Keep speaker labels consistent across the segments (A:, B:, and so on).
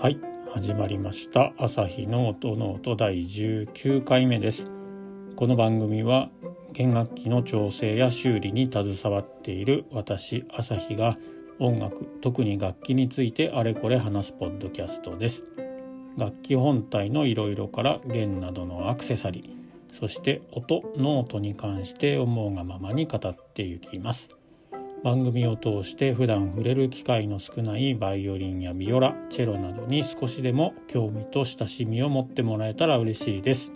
A: はい始まりました。アサヒの音ノート第19回目です。この番組は弦楽器の調整や修理に携わっている私アサヒが音楽特に楽器についてあれこれ話すポッドキャストです。楽器本体のいろいろから弦などのアクセサリーそして音ノートに関して思うがままに語っていきます。番組を通して普段触れる機会の少ないバイオリンやビオラチェロなどに少しでも興味と親しみを持ってもらえたら嬉しいです。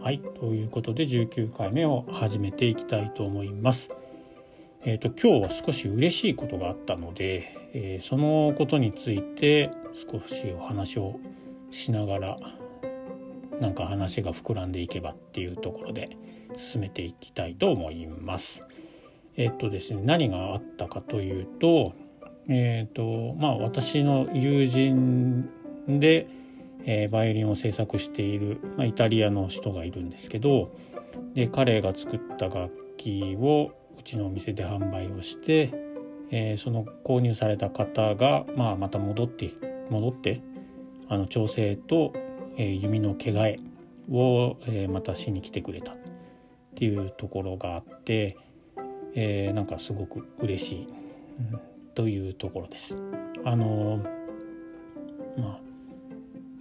A: はいということで19回目を始めていきたいと思います。えーと、今日は少し嬉しいことがあったので、えー、そのことについて少しお話をしながらなんか話が膨らんでいけばっていうところで進めていきたいと思います。えっとですね何があったかというとえっとまあ私の友人で、えー、バイオリンを制作している、まあ、イタリアの人がいるんですけどで彼が作った楽器をうちのお店で販売をして、えー、その購入された方が、まあ、また戻って戻ってあの調整と、えー、弓の毛替えを、えー、またしに来てくれたっていうところがあって。えー、なんかすごく嬉しい、うん、というところです。あのまあ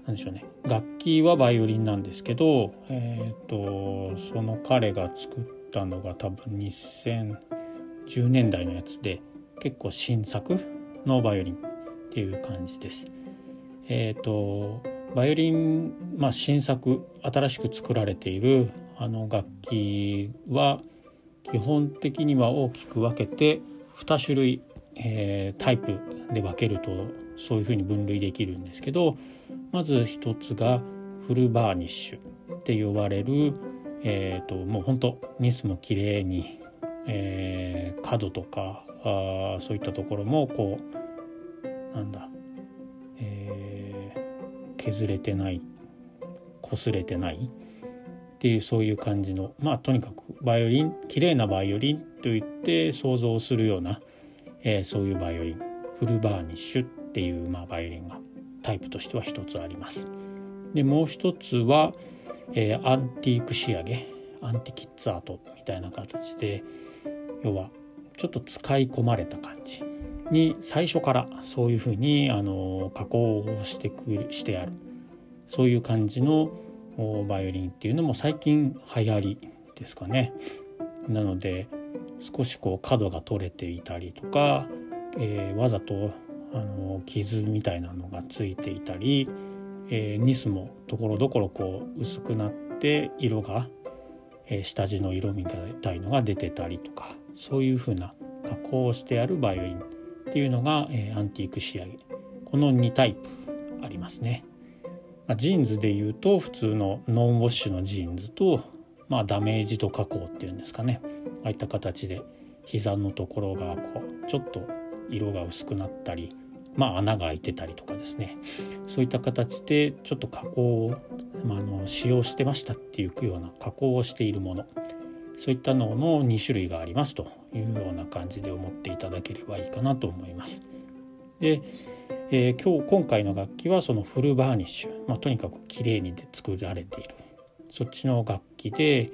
A: なんでしょうね楽器はバイオリンなんですけど、えーと、その彼が作ったのが多分2010年代のやつで結構新作のバイオリンっていう感じです。えーとバイオリン、まあ、新作新しく作られているあの楽器は基本的には大きく分けて2種類、えー、タイプで分けるとそういうふうに分類できるんですけどまず一つがフルバーニッシュって呼ばれる、えーと、もうほんとニスも綺麗に、えー、角とかあそういったところもこうなんだ、えー、削れてない擦れてないっていうそういう感じのまあとにかくバイオリン綺麗なバイオリンといって想像するような、えー、そういうバイオリン。フルバーニッシュっていう、まあ、バイオリンがタイプとしては一つあります。でもう一つは、えー、アンティーク仕上げアンティキッズアートみたいな形で要はちょっと使い込まれた感じ。に最初からそういうふうにあの加工をしてくしてある。そういう感じのバイオリンっていうのも最近流行りですかね。なので少しこう角が取れていたりとか、えー、わざとあの傷みたいなのがついていたり、えー、ニスもところどころこう薄くなって色が、えー、下地の色みたいのが出てたりとかそういう風な加工をしてあるバイオリンっていうのが、えー、アンティーク仕上げこの2タイプありますね。まあ、ジーンズでいうと普通のノンウォッシュのジーンズとまあ、ダメージと加工っていうんですかね。ああいった形で膝のところがこうちょっと色が薄くなったり、まあ、穴が開いてたりとかですね。そういった形でちょっと加工を、まあ、あの使用してましたっていうような加工をしているもの。そういったのの2種類がありますというような感じで思っていただければいいかなと思います。で、えー、今日今回の楽器はそのフルバーニッシュ、まあ、とにかく綺麗に作られている。そっちの楽器で、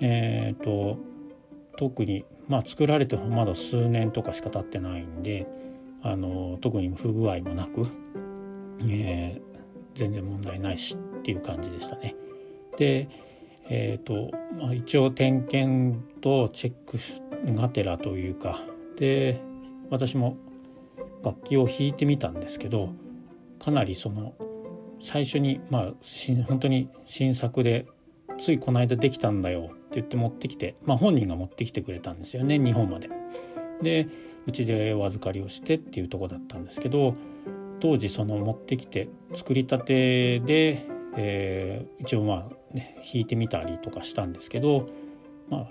A: えーと、特に、まあ、作られてもまだ数年とかしか経ってないんであの特に不具合もなく、えー、全然問題ないしっていう感じでしたね。でえーとまあ、一応点検とチェックがてらというかで私も楽器を弾いてみたんですけどかなりその最初にまあ本当に新作でついこの間できたんだよって言って持ってきて、まあ、本人が持ってきてくれたんですよね日本まで。でうちでお預かりをしてっていうとこだったんですけど当時その持ってきて作りたてで、えー、一応まあね弾いてみたりとかしたんですけど、まあ、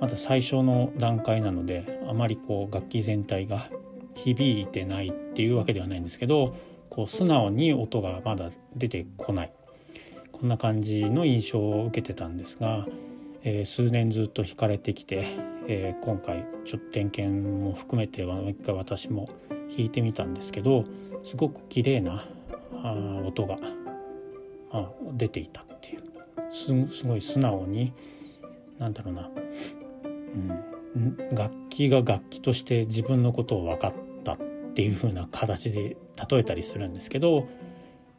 A: まだ最初の段階なのであまりこう楽器全体が響いてないっていうわけではないんですけどこう素直に音がまだ出てこない。こんな感じの印象を受けてたんですが、えー、数年ずっと引かれてきて、えー、今回ちょっと点検も含めては一回私も弾いてみたんですけどすごく綺麗なあ音が、まあ、出ていたっていう。すごい素直になんだろうな、うん、楽器が楽器として自分のことを分かった。っっていう風な形で例えたりするんですけど、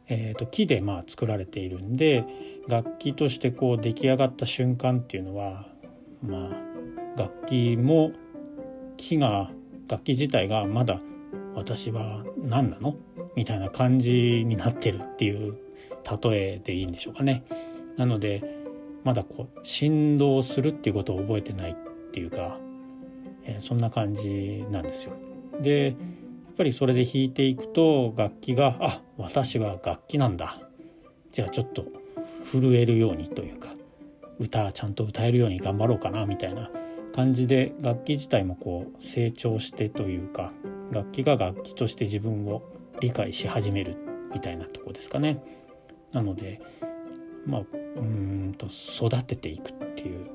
A: えーと、木でまあ作られているんで楽器としてこう出来上がった瞬間っていうのはまあ楽器も木が楽器自体がまだ私は何なの？みたいな感じになってるっていう例えでいいんでしょうかね。なのでまだこう振動するっていうことを覚えてないっていうか、えー、そんな感じなんですよ。でぱりそれで弾いていくと楽器が「あ私は楽器なんだ」じゃあちょっと震えるようにというか歌ちゃんと歌えるように頑張ろうかなみたいな感じで楽器自体もこう成長してというか楽器が楽器として自分を理解し始めるみたいなとこですかね。なのでまあうんと育てていくっていう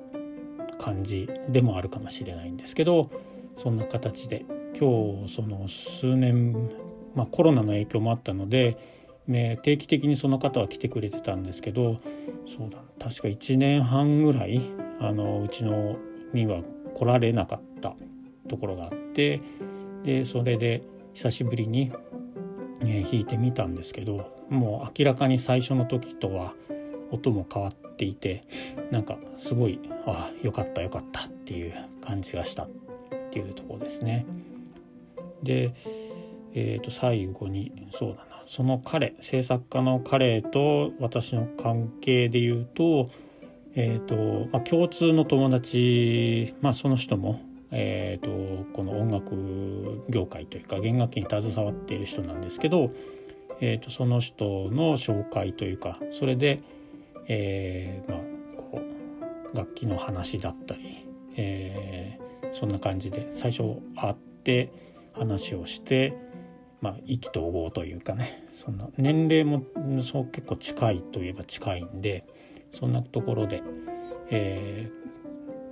A: 感じでもあるかもしれないんですけどそんな形で今日その数年、まあ、コロナの影響もあったので、ね、定期的にその方は来てくれてたんですけどそうだ確か1年半ぐらいあのうちのには来られなかったところがあってでそれで久しぶりに、ね、弾いてみたんですけどもう明らかに最初の時とは音も変わっていてなんかすごいああよかったよかったっていう感じがしたっていうとこですね。で、えー、と最後にそうだなその彼制作家の彼と私の関係で言うと,、えーとまあ、共通の友達、まあ、その人も、えーと、この音楽業界というか弦楽器に携わっている人なんですけど、えーとその人の紹介というかそれで、えー、まあこう楽器の話だったり、えー、そんな感じで最初会って話をして、まあ、意気投合というかねそんな年齢もそう結構近いといえば近いんでそんなところで、え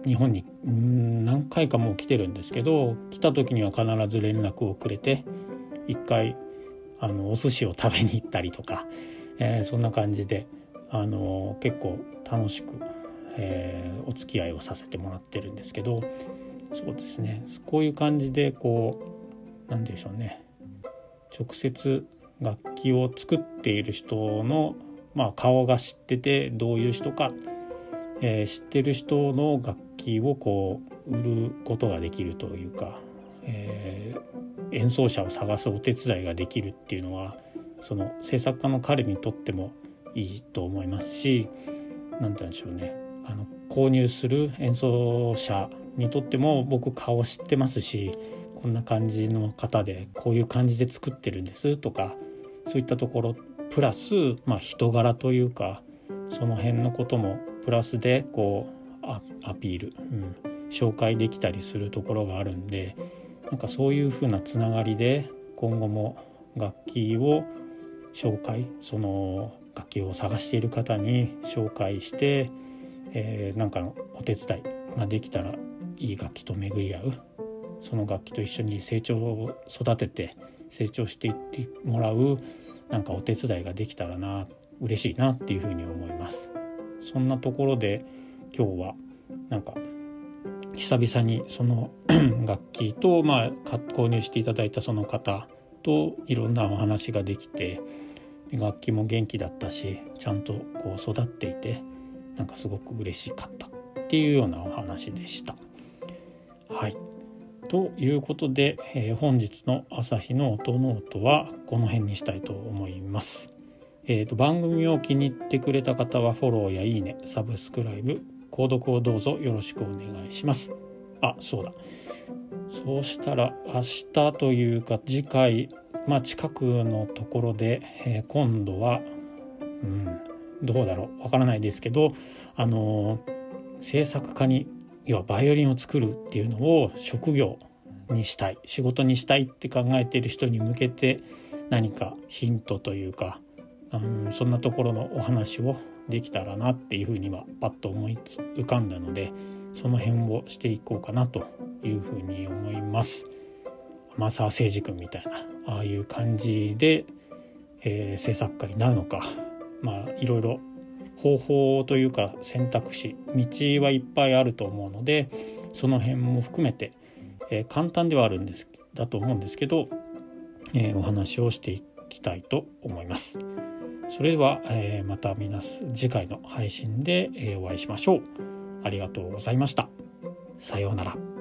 A: ー、日本に何回かもう来てるんですけど来た時には必ず連絡をくれて一回あのお寿司を食べに行ったりとか、えー、そんな感じであの結構楽しく、えー、お付き合いをさせてもらってるんですけどそうですね。こういう感じでこう何でしょうね。直接楽器を作っている人の、まあ、顔が知っててどういう人か、えー、知ってる人の楽器をこう売ることができるというか、えー、演奏者を探すお手伝いができるっていうのはその制作家の彼にとってもいいと思いますし何て言うんでしょうね。あの購入する演奏者にとっても僕顔知ってますしこんな感じの方でこういう感じで作ってるんですとかそういったところプラス、まあ、人柄というかその辺のこともプラスでこうアピール、うん、紹介できたりするところがあるんでなんかそういうふうなつながりで今後も楽器を紹介その楽器を探している方に紹介して、えー、なんかのお手伝いができたらいい楽器と巡り合う。その楽器と一緒に成長を育てて成長していってもらうなんかお手伝いができたらな嬉しいなっていうふうに思います。そんなところで今日はなんか久々にその 楽器とまあ購入していただいたその方といろんなお話ができて楽器も元気だったしちゃんとこう育っていてなんかすごく嬉しかったっていうようなお話でした。はいということで、えー、本日の朝日の音ノートはこの辺にしたいと思います。えーと、番組を気に入ってくれた方はフォローやいいね、サブスクライブ、購読をどうぞよろしくお願いします。あ、そうだ。そうしたら明日というか次回まあ、近くのところで、えー、今度は、うん、どうだろうわからないですけど、あの制作家に要はバイオリンを作るっていうのを職業にしたい仕事にしたいって考えている人に向けて何かヒントというか、うん、そんなところのお話をできたらなっていうふうにはパッと思いつ浮かんだのでその辺をしていこうかなというふうに思います。天沢誠司君みたいなああいう感じで、えー、制作家になるのかまあいろいろ方法というか選択肢道はいっぱいあると思うのでその辺も含めて、えー、簡単ではあるんですだと思うんですけど、えー、お話をしていきたいと思います。それでは、えー、また皆次回の配信で、えお会いしましょう。ありがとうございました。さようなら。